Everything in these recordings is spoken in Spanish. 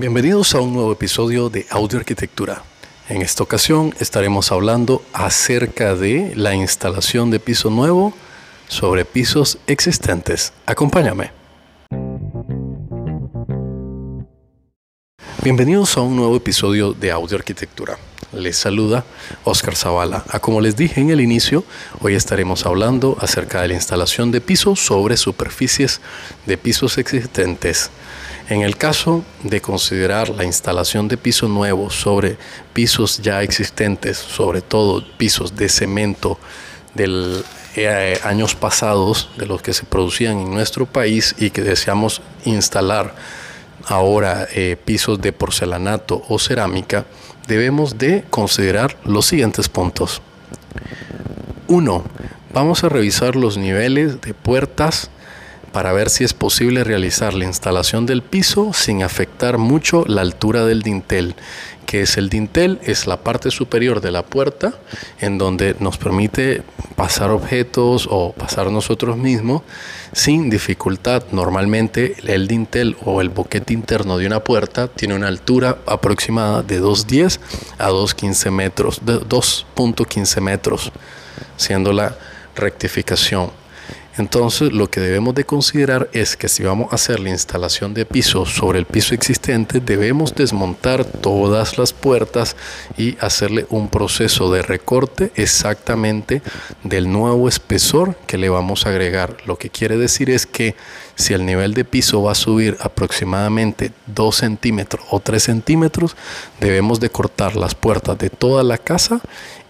Bienvenidos a un nuevo episodio de Audio Arquitectura. En esta ocasión estaremos hablando acerca de la instalación de piso nuevo sobre pisos existentes. Acompáñame. Bienvenidos a un nuevo episodio de Audio Arquitectura. Les saluda Oscar Zavala. A como les dije en el inicio, hoy estaremos hablando acerca de la instalación de pisos sobre superficies de pisos existentes. En el caso de considerar la instalación de piso nuevo sobre pisos ya existentes, sobre todo pisos de cemento de eh, años pasados, de los que se producían en nuestro país y que deseamos instalar ahora eh, pisos de porcelanato o cerámica, debemos de considerar los siguientes puntos. 1. Vamos a revisar los niveles de puertas para ver si es posible realizar la instalación del piso sin afectar mucho la altura del dintel. que es el dintel? Es la parte superior de la puerta en donde nos permite pasar objetos o pasar nosotros mismos sin dificultad. Normalmente el dintel o el boquete interno de una puerta tiene una altura aproximada de 2.10 a 2.15 metros, 2.15 metros, siendo la rectificación. Entonces lo que debemos de considerar es que si vamos a hacer la instalación de piso sobre el piso existente, debemos desmontar todas las puertas y hacerle un proceso de recorte exactamente del nuevo espesor que le vamos a agregar. Lo que quiere decir es que si el nivel de piso va a subir aproximadamente 2 centímetros o 3 centímetros, debemos de cortar las puertas de toda la casa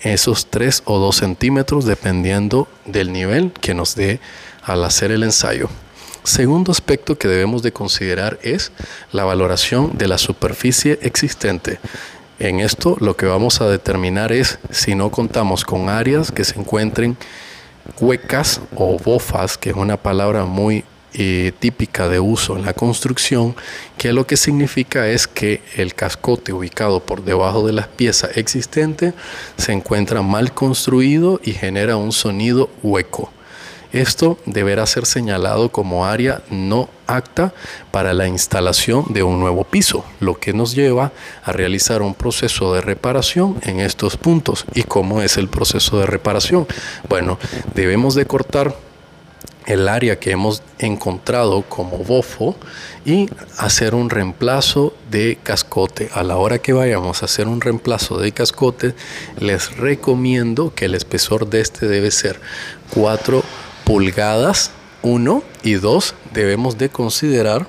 esos 3 o 2 centímetros dependiendo del nivel que nos dé al hacer el ensayo. Segundo aspecto que debemos de considerar es la valoración de la superficie existente. En esto lo que vamos a determinar es si no contamos con áreas que se encuentren huecas o bofas, que es una palabra muy eh, típica de uso en la construcción, que lo que significa es que el cascote ubicado por debajo de las piezas existentes se encuentra mal construido y genera un sonido hueco. Esto deberá ser señalado como área no apta para la instalación de un nuevo piso, lo que nos lleva a realizar un proceso de reparación en estos puntos. ¿Y cómo es el proceso de reparación? Bueno, debemos de cortar el área que hemos encontrado como bofo y hacer un reemplazo de cascote. A la hora que vayamos a hacer un reemplazo de cascote, les recomiendo que el espesor de este debe ser 4 pulgadas, 1 y 2 debemos de considerar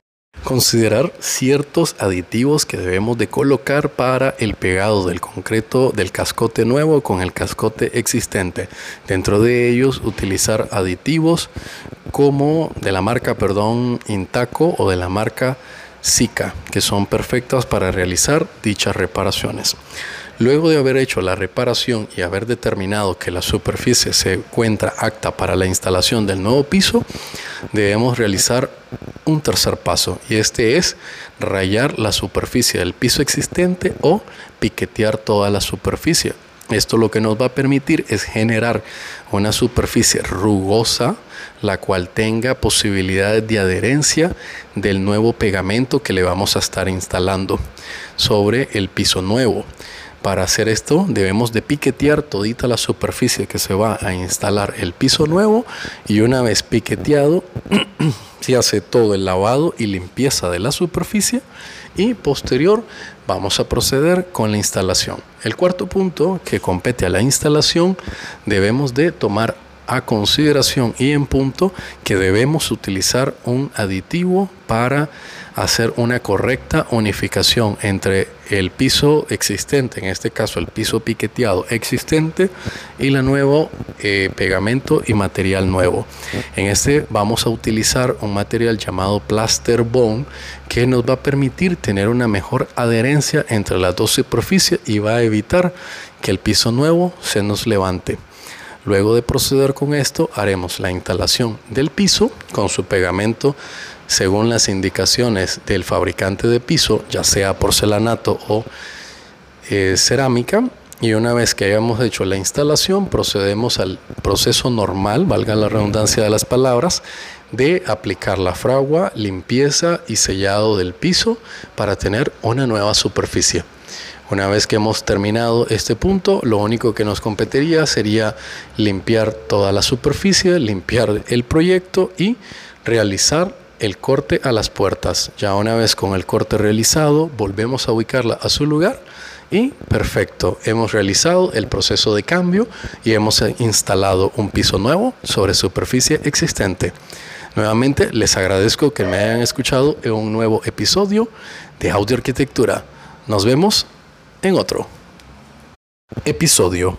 considerar ciertos aditivos que debemos de colocar para el pegado del concreto del cascote nuevo con el cascote existente. Dentro de ellos utilizar aditivos como de la marca, perdón, Intaco o de la marca Zika, que son perfectas para realizar dichas reparaciones. Luego de haber hecho la reparación y haber determinado que la superficie se encuentra apta para la instalación del nuevo piso, debemos realizar un tercer paso y este es rayar la superficie del piso existente o piquetear toda la superficie. Esto lo que nos va a permitir es generar una superficie rugosa, la cual tenga posibilidades de adherencia del nuevo pegamento que le vamos a estar instalando sobre el piso nuevo. Para hacer esto debemos de piquetear todita la superficie que se va a instalar el piso nuevo y una vez piqueteado se hace todo el lavado y limpieza de la superficie y posterior vamos a proceder con la instalación. El cuarto punto que compete a la instalación debemos de tomar a consideración y en punto que debemos utilizar un aditivo para hacer una correcta unificación entre el piso existente, en este caso el piso piqueteado existente, y la nuevo eh, pegamento y material nuevo. En este vamos a utilizar un material llamado plaster bone que nos va a permitir tener una mejor adherencia entre las dos superficies y va a evitar que el piso nuevo se nos levante. Luego de proceder con esto, haremos la instalación del piso con su pegamento según las indicaciones del fabricante de piso, ya sea porcelanato o eh, cerámica. Y una vez que hayamos hecho la instalación, procedemos al proceso normal, valga la redundancia de las palabras, de aplicar la fragua, limpieza y sellado del piso para tener una nueva superficie. Una vez que hemos terminado este punto, lo único que nos competiría sería limpiar toda la superficie, limpiar el proyecto y realizar el corte a las puertas. Ya una vez con el corte realizado, volvemos a ubicarla a su lugar y perfecto, hemos realizado el proceso de cambio y hemos instalado un piso nuevo sobre superficie existente. Nuevamente les agradezco que me hayan escuchado en un nuevo episodio de Audio Arquitectura. Nos vemos en otro episodio.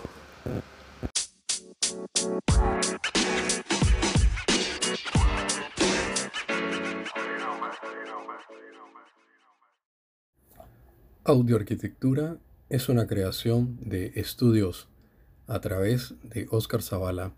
Audioarquitectura es una creación de estudios a través de Oscar Zavala